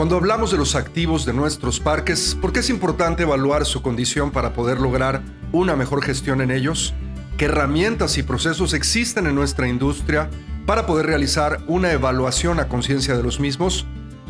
Cuando hablamos de los activos de nuestros parques, ¿por qué es importante evaluar su condición para poder lograr una mejor gestión en ellos? ¿Qué herramientas y procesos existen en nuestra industria para poder realizar una evaluación a conciencia de los mismos?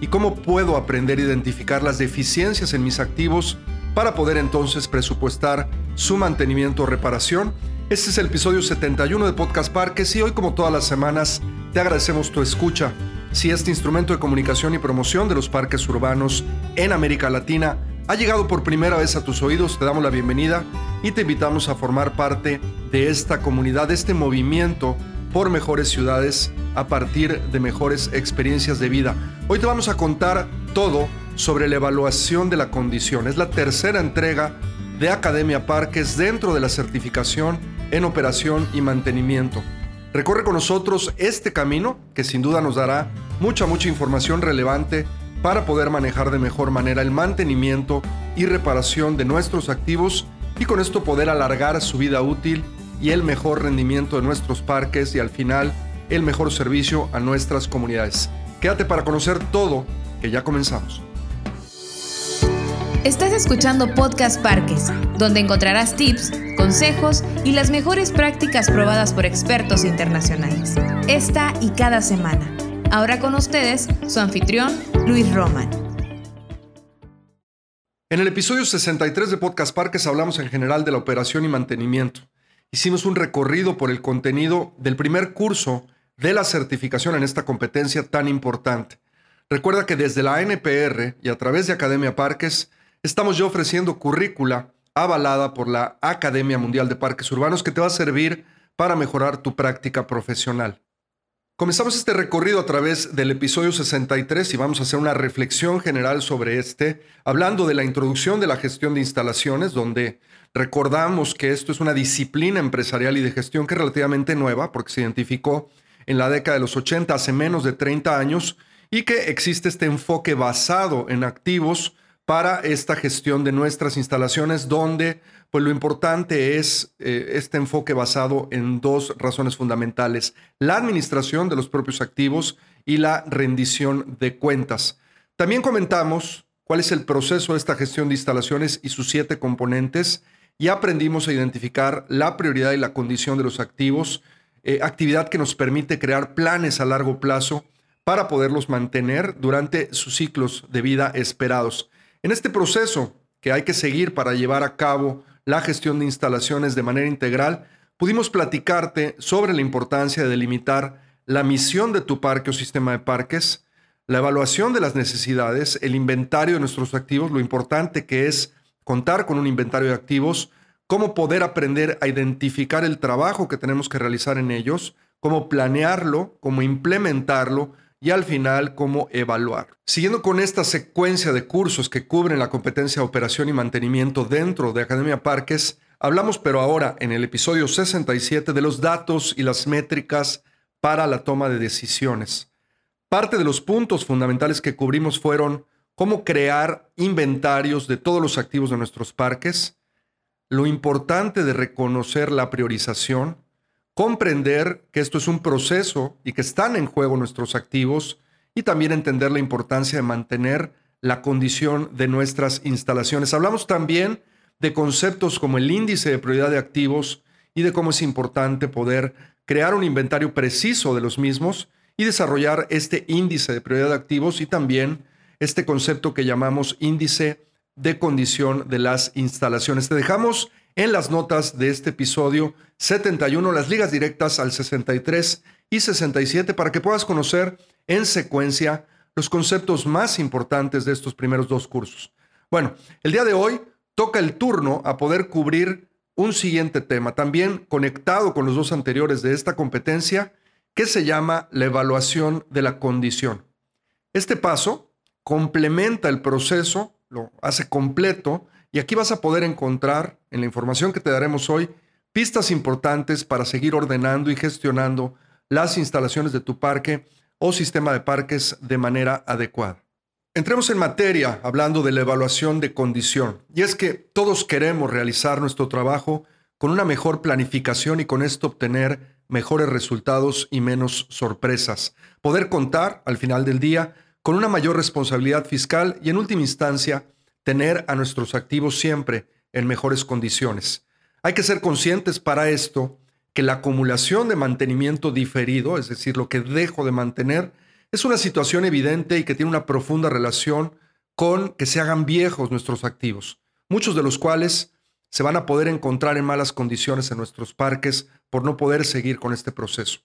¿Y cómo puedo aprender a identificar las deficiencias en mis activos para poder entonces presupuestar su mantenimiento o reparación? Este es el episodio 71 de Podcast Parques y hoy como todas las semanas te agradecemos tu escucha si este instrumento de comunicación y promoción de los parques urbanos en América Latina ha llegado por primera vez a tus oídos, te damos la bienvenida y te invitamos a formar parte de esta comunidad, de este movimiento por mejores ciudades a partir de mejores experiencias de vida. Hoy te vamos a contar todo sobre la evaluación de la condición. Es la tercera entrega de Academia Parques dentro de la certificación en operación y mantenimiento. Recorre con nosotros este camino que sin duda nos dará mucha, mucha información relevante para poder manejar de mejor manera el mantenimiento y reparación de nuestros activos y con esto poder alargar su vida útil y el mejor rendimiento de nuestros parques y al final el mejor servicio a nuestras comunidades. Quédate para conocer todo, que ya comenzamos. Estás escuchando Podcast Parques, donde encontrarás tips, consejos y las mejores prácticas probadas por expertos internacionales. Esta y cada semana. Ahora con ustedes, su anfitrión, Luis Roman. En el episodio 63 de Podcast Parques hablamos en general de la operación y mantenimiento. Hicimos un recorrido por el contenido del primer curso de la certificación en esta competencia tan importante. Recuerda que desde la NPR y a través de Academia Parques, estamos ya ofreciendo currícula avalada por la Academia Mundial de Parques Urbanos que te va a servir para mejorar tu práctica profesional. Comenzamos este recorrido a través del episodio 63 y vamos a hacer una reflexión general sobre este, hablando de la introducción de la gestión de instalaciones, donde recordamos que esto es una disciplina empresarial y de gestión que es relativamente nueva, porque se identificó en la década de los 80, hace menos de 30 años, y que existe este enfoque basado en activos para esta gestión de nuestras instalaciones, donde pues lo importante es eh, este enfoque basado en dos razones fundamentales, la administración de los propios activos y la rendición de cuentas. También comentamos cuál es el proceso de esta gestión de instalaciones y sus siete componentes y aprendimos a identificar la prioridad y la condición de los activos, eh, actividad que nos permite crear planes a largo plazo para poderlos mantener durante sus ciclos de vida esperados. En este proceso que hay que seguir para llevar a cabo la gestión de instalaciones de manera integral, pudimos platicarte sobre la importancia de delimitar la misión de tu parque o sistema de parques, la evaluación de las necesidades, el inventario de nuestros activos, lo importante que es contar con un inventario de activos, cómo poder aprender a identificar el trabajo que tenemos que realizar en ellos, cómo planearlo, cómo implementarlo y al final cómo evaluar. Siguiendo con esta secuencia de cursos que cubren la competencia operación y mantenimiento dentro de Academia Parques, hablamos pero ahora en el episodio 67 de los datos y las métricas para la toma de decisiones. Parte de los puntos fundamentales que cubrimos fueron cómo crear inventarios de todos los activos de nuestros parques, lo importante de reconocer la priorización, comprender que esto es un proceso y que están en juego nuestros activos y también entender la importancia de mantener la condición de nuestras instalaciones. Hablamos también de conceptos como el índice de prioridad de activos y de cómo es importante poder crear un inventario preciso de los mismos y desarrollar este índice de prioridad de activos y también este concepto que llamamos índice de condición de las instalaciones. Te dejamos en las notas de este episodio 71 las ligas directas al 63 y 67 para que puedas conocer en secuencia los conceptos más importantes de estos primeros dos cursos. Bueno, el día de hoy toca el turno a poder cubrir un siguiente tema, también conectado con los dos anteriores de esta competencia, que se llama la evaluación de la condición. Este paso complementa el proceso, lo hace completo y aquí vas a poder encontrar, en la información que te daremos hoy, pistas importantes para seguir ordenando y gestionando las instalaciones de tu parque o sistema de parques de manera adecuada. Entremos en materia hablando de la evaluación de condición. Y es que todos queremos realizar nuestro trabajo con una mejor planificación y con esto obtener mejores resultados y menos sorpresas. Poder contar al final del día con una mayor responsabilidad fiscal y en última instancia, tener a nuestros activos siempre en mejores condiciones. Hay que ser conscientes para esto que la acumulación de mantenimiento diferido, es decir, lo que dejo de mantener, es una situación evidente y que tiene una profunda relación con que se hagan viejos nuestros activos, muchos de los cuales se van a poder encontrar en malas condiciones en nuestros parques por no poder seguir con este proceso.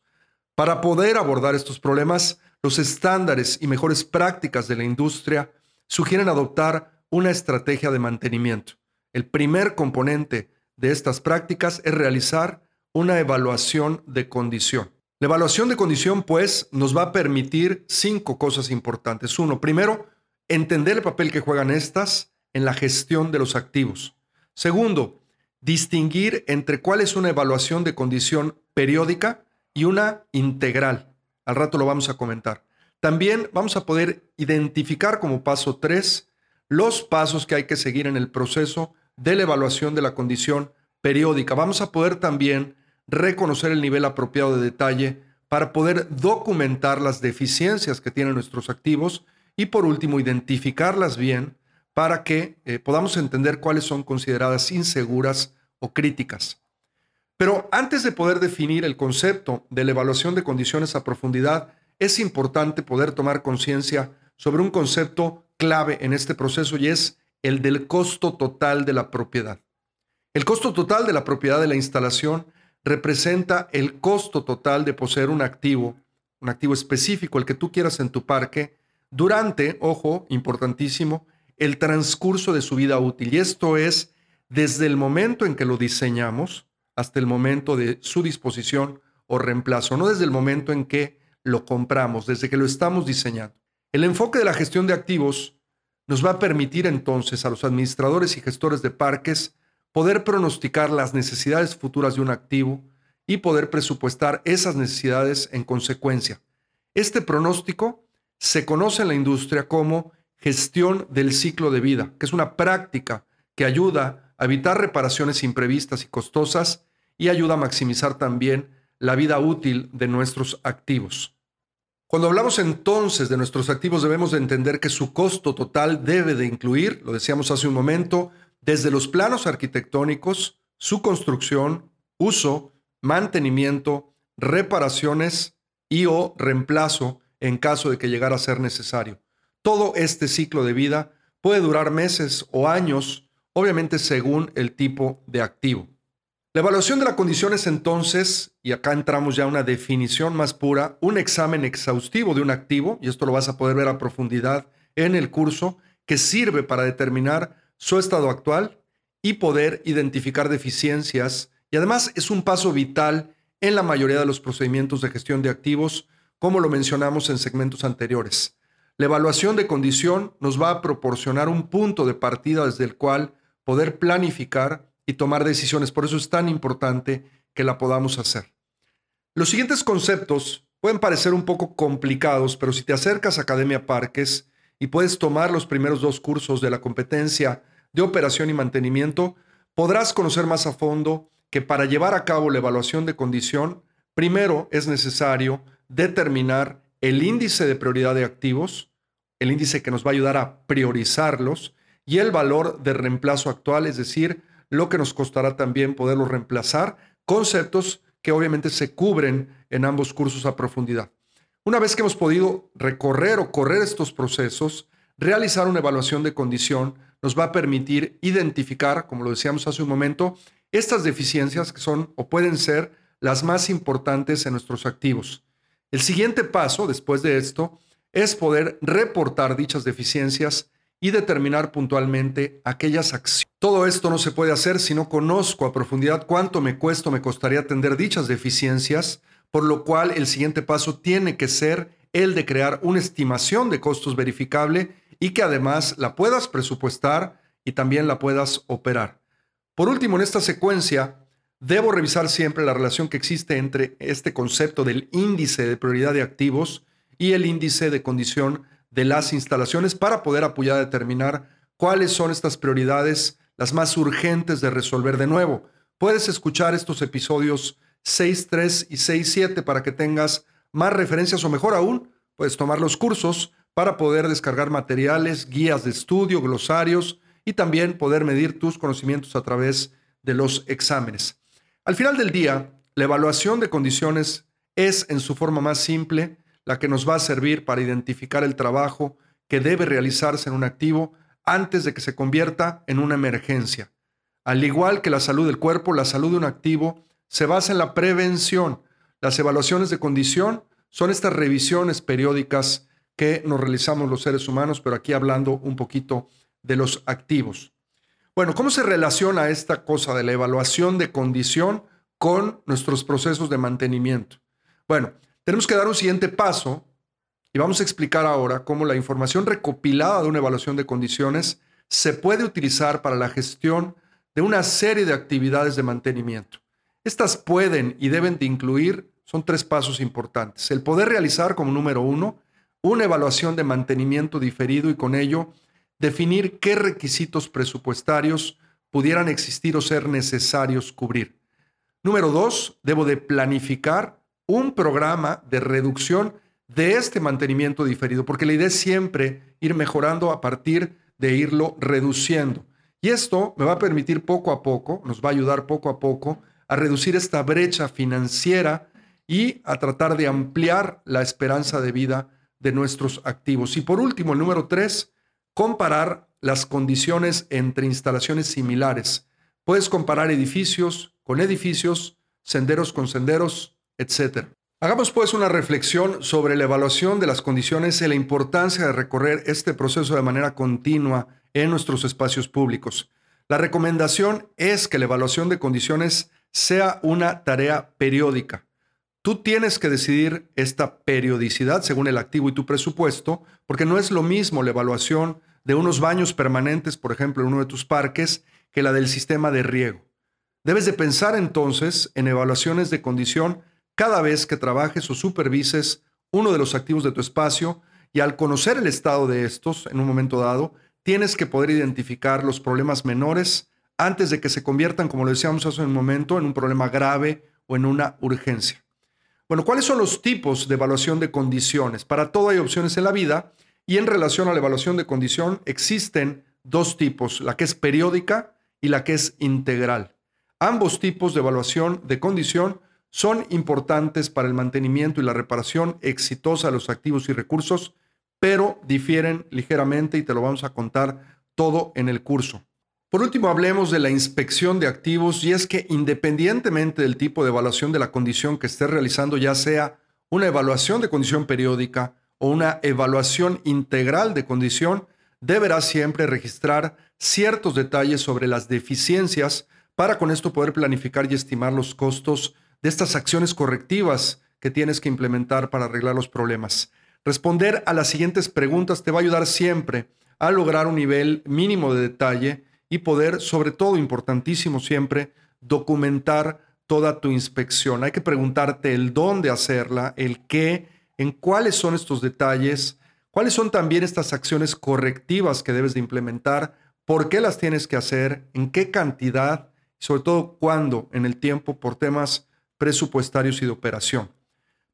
Para poder abordar estos problemas, los estándares y mejores prácticas de la industria sugieren adoptar una estrategia de mantenimiento. El primer componente de estas prácticas es realizar una evaluación de condición. La evaluación de condición, pues, nos va a permitir cinco cosas importantes. Uno, primero, entender el papel que juegan estas en la gestión de los activos. Segundo, distinguir entre cuál es una evaluación de condición periódica y una integral. Al rato lo vamos a comentar. También vamos a poder identificar como paso tres los pasos que hay que seguir en el proceso de la evaluación de la condición periódica. Vamos a poder también reconocer el nivel apropiado de detalle para poder documentar las deficiencias que tienen nuestros activos y por último identificarlas bien para que eh, podamos entender cuáles son consideradas inseguras o críticas. Pero antes de poder definir el concepto de la evaluación de condiciones a profundidad, es importante poder tomar conciencia sobre un concepto clave en este proceso y es el del costo total de la propiedad. El costo total de la propiedad de la instalación representa el costo total de poseer un activo, un activo específico, el que tú quieras en tu parque, durante, ojo, importantísimo, el transcurso de su vida útil. Y esto es desde el momento en que lo diseñamos hasta el momento de su disposición o reemplazo, no desde el momento en que lo compramos, desde que lo estamos diseñando. El enfoque de la gestión de activos nos va a permitir entonces a los administradores y gestores de parques poder pronosticar las necesidades futuras de un activo y poder presupuestar esas necesidades en consecuencia. Este pronóstico se conoce en la industria como gestión del ciclo de vida, que es una práctica que ayuda a evitar reparaciones imprevistas y costosas y ayuda a maximizar también la vida útil de nuestros activos. Cuando hablamos entonces de nuestros activos debemos de entender que su costo total debe de incluir, lo decíamos hace un momento, desde los planos arquitectónicos, su construcción, uso, mantenimiento, reparaciones y o reemplazo en caso de que llegara a ser necesario. Todo este ciclo de vida puede durar meses o años, obviamente según el tipo de activo. La evaluación de la condición es entonces, y acá entramos ya a una definición más pura, un examen exhaustivo de un activo, y esto lo vas a poder ver a profundidad en el curso, que sirve para determinar su estado actual y poder identificar deficiencias, y además es un paso vital en la mayoría de los procedimientos de gestión de activos, como lo mencionamos en segmentos anteriores. La evaluación de condición nos va a proporcionar un punto de partida desde el cual poder planificar y tomar decisiones. Por eso es tan importante que la podamos hacer. Los siguientes conceptos pueden parecer un poco complicados, pero si te acercas a Academia Parques y puedes tomar los primeros dos cursos de la competencia de operación y mantenimiento, podrás conocer más a fondo que para llevar a cabo la evaluación de condición, primero es necesario determinar el índice de prioridad de activos, el índice que nos va a ayudar a priorizarlos, y el valor de reemplazo actual, es decir, lo que nos costará también poderlo reemplazar, conceptos que obviamente se cubren en ambos cursos a profundidad. Una vez que hemos podido recorrer o correr estos procesos, realizar una evaluación de condición nos va a permitir identificar, como lo decíamos hace un momento, estas deficiencias que son o pueden ser las más importantes en nuestros activos. El siguiente paso, después de esto, es poder reportar dichas deficiencias y determinar puntualmente aquellas acciones. Todo esto no se puede hacer si no conozco a profundidad cuánto me cuesta o me costaría atender dichas deficiencias, por lo cual el siguiente paso tiene que ser el de crear una estimación de costos verificable y que además la puedas presupuestar y también la puedas operar. Por último, en esta secuencia, debo revisar siempre la relación que existe entre este concepto del índice de prioridad de activos y el índice de condición de las instalaciones para poder apoyar a determinar cuáles son estas prioridades las más urgentes de resolver de nuevo. Puedes escuchar estos episodios 6.3 y 6.7 para que tengas más referencias o mejor aún, puedes tomar los cursos para poder descargar materiales, guías de estudio, glosarios y también poder medir tus conocimientos a través de los exámenes. Al final del día, la evaluación de condiciones es en su forma más simple la que nos va a servir para identificar el trabajo que debe realizarse en un activo antes de que se convierta en una emergencia. Al igual que la salud del cuerpo, la salud de un activo se basa en la prevención. Las evaluaciones de condición son estas revisiones periódicas que nos realizamos los seres humanos, pero aquí hablando un poquito de los activos. Bueno, ¿cómo se relaciona esta cosa de la evaluación de condición con nuestros procesos de mantenimiento? Bueno, tenemos que dar un siguiente paso y vamos a explicar ahora cómo la información recopilada de una evaluación de condiciones se puede utilizar para la gestión de una serie de actividades de mantenimiento. Estas pueden y deben de incluir, son tres pasos importantes. El poder realizar como número uno una evaluación de mantenimiento diferido y con ello definir qué requisitos presupuestarios pudieran existir o ser necesarios cubrir. Número dos, debo de planificar un programa de reducción de este mantenimiento diferido, porque la idea es siempre ir mejorando a partir de irlo reduciendo. Y esto me va a permitir poco a poco, nos va a ayudar poco a poco a reducir esta brecha financiera y a tratar de ampliar la esperanza de vida de nuestros activos. Y por último, el número tres, comparar las condiciones entre instalaciones similares. Puedes comparar edificios con edificios, senderos con senderos, etc. Hagamos pues una reflexión sobre la evaluación de las condiciones y la importancia de recorrer este proceso de manera continua en nuestros espacios públicos. La recomendación es que la evaluación de condiciones sea una tarea periódica. Tú tienes que decidir esta periodicidad según el activo y tu presupuesto, porque no es lo mismo la evaluación de unos baños permanentes, por ejemplo, en uno de tus parques, que la del sistema de riego. Debes de pensar entonces en evaluaciones de condición cada vez que trabajes o supervises uno de los activos de tu espacio y al conocer el estado de estos en un momento dado, tienes que poder identificar los problemas menores antes de que se conviertan, como lo decíamos hace un momento, en un problema grave o en una urgencia. Bueno, ¿cuáles son los tipos de evaluación de condiciones? Para todo hay opciones en la vida y en relación a la evaluación de condición existen dos tipos, la que es periódica y la que es integral. Ambos tipos de evaluación de condición son importantes para el mantenimiento y la reparación exitosa de los activos y recursos, pero difieren ligeramente y te lo vamos a contar todo en el curso. Por último, hablemos de la inspección de activos y es que independientemente del tipo de evaluación de la condición que estés realizando, ya sea una evaluación de condición periódica o una evaluación integral de condición, deberás siempre registrar ciertos detalles sobre las deficiencias para con esto poder planificar y estimar los costos de estas acciones correctivas que tienes que implementar para arreglar los problemas. Responder a las siguientes preguntas te va a ayudar siempre a lograr un nivel mínimo de detalle y poder, sobre todo importantísimo siempre, documentar toda tu inspección. Hay que preguntarte el dónde hacerla, el qué, en cuáles son estos detalles, cuáles son también estas acciones correctivas que debes de implementar, por qué las tienes que hacer, en qué cantidad y sobre todo cuándo en el tiempo por temas presupuestarios y de operación.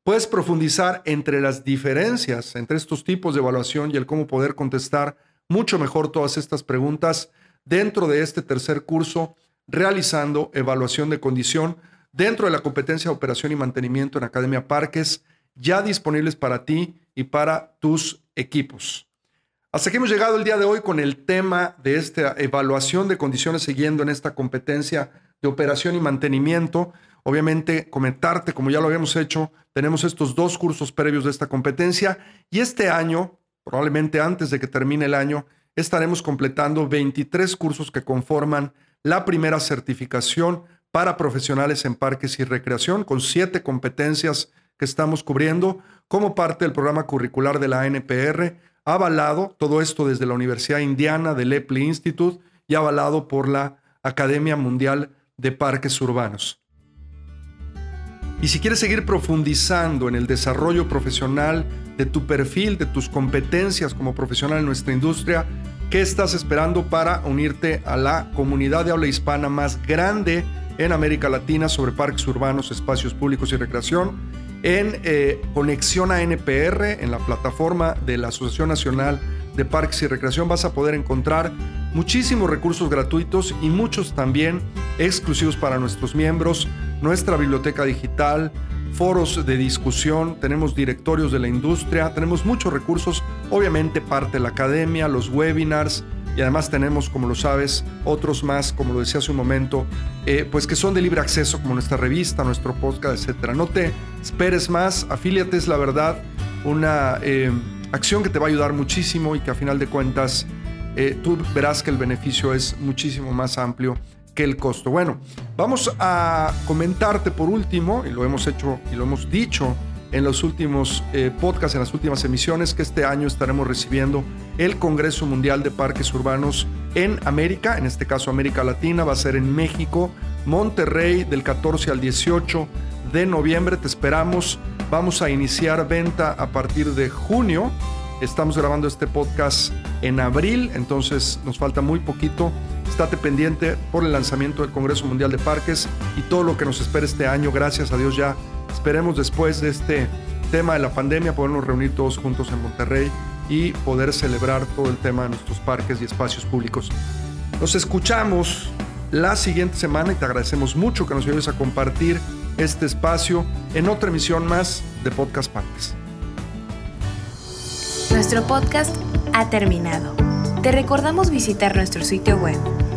Puedes profundizar entre las diferencias entre estos tipos de evaluación y el cómo poder contestar mucho mejor todas estas preguntas dentro de este tercer curso, realizando evaluación de condición dentro de la competencia de operación y mantenimiento en Academia Parques, ya disponibles para ti y para tus equipos. Hasta aquí hemos llegado el día de hoy con el tema de esta evaluación de condiciones siguiendo en esta competencia de operación y mantenimiento. Obviamente, comentarte, como ya lo habíamos hecho, tenemos estos dos cursos previos de esta competencia y este año, probablemente antes de que termine el año, estaremos completando 23 cursos que conforman la primera certificación para profesionales en parques y recreación, con siete competencias que estamos cubriendo como parte del programa curricular de la NPR, avalado todo esto desde la Universidad Indiana del Epley Institute y avalado por la Academia Mundial de Parques Urbanos. Y si quieres seguir profundizando en el desarrollo profesional de tu perfil, de tus competencias como profesional en nuestra industria, ¿qué estás esperando para unirte a la comunidad de habla hispana más grande en América Latina sobre parques urbanos, espacios públicos y recreación? en eh, Conexión a NPR, en la plataforma de la Asociación Nacional de Parques y Recreación, vas a poder encontrar muchísimos recursos gratuitos y muchos también exclusivos para nuestros miembros, nuestra biblioteca digital, foros de discusión, tenemos directorios de la industria, tenemos muchos recursos, obviamente parte de la academia, los webinars y además tenemos, como lo sabes, otros más, como lo decía hace un momento, eh, pues que son de libre acceso, como nuestra revista, nuestro podcast, etcétera. No te esperes más, afíliate es la verdad una eh, acción que te va a ayudar muchísimo y que a final de cuentas eh, tú verás que el beneficio es muchísimo más amplio que el costo. Bueno, vamos a comentarte por último, y lo hemos hecho y lo hemos dicho en los últimos eh, podcasts, en las últimas emisiones, que este año estaremos recibiendo el Congreso Mundial de Parques Urbanos en América, en este caso América Latina, va a ser en México, Monterrey, del 14 al 18 de noviembre. Te esperamos. Vamos a iniciar venta a partir de junio. Estamos grabando este podcast en abril, entonces nos falta muy poquito Estate pendiente por el lanzamiento del Congreso Mundial de Parques y todo lo que nos espera este año. Gracias a Dios ya esperemos después de este tema de la pandemia podernos reunir todos juntos en Monterrey y poder celebrar todo el tema de nuestros parques y espacios públicos. Nos escuchamos la siguiente semana y te agradecemos mucho que nos ayudes a compartir este espacio en otra emisión más de Podcast Parques. Nuestro podcast ha terminado. Te recordamos visitar nuestro sitio web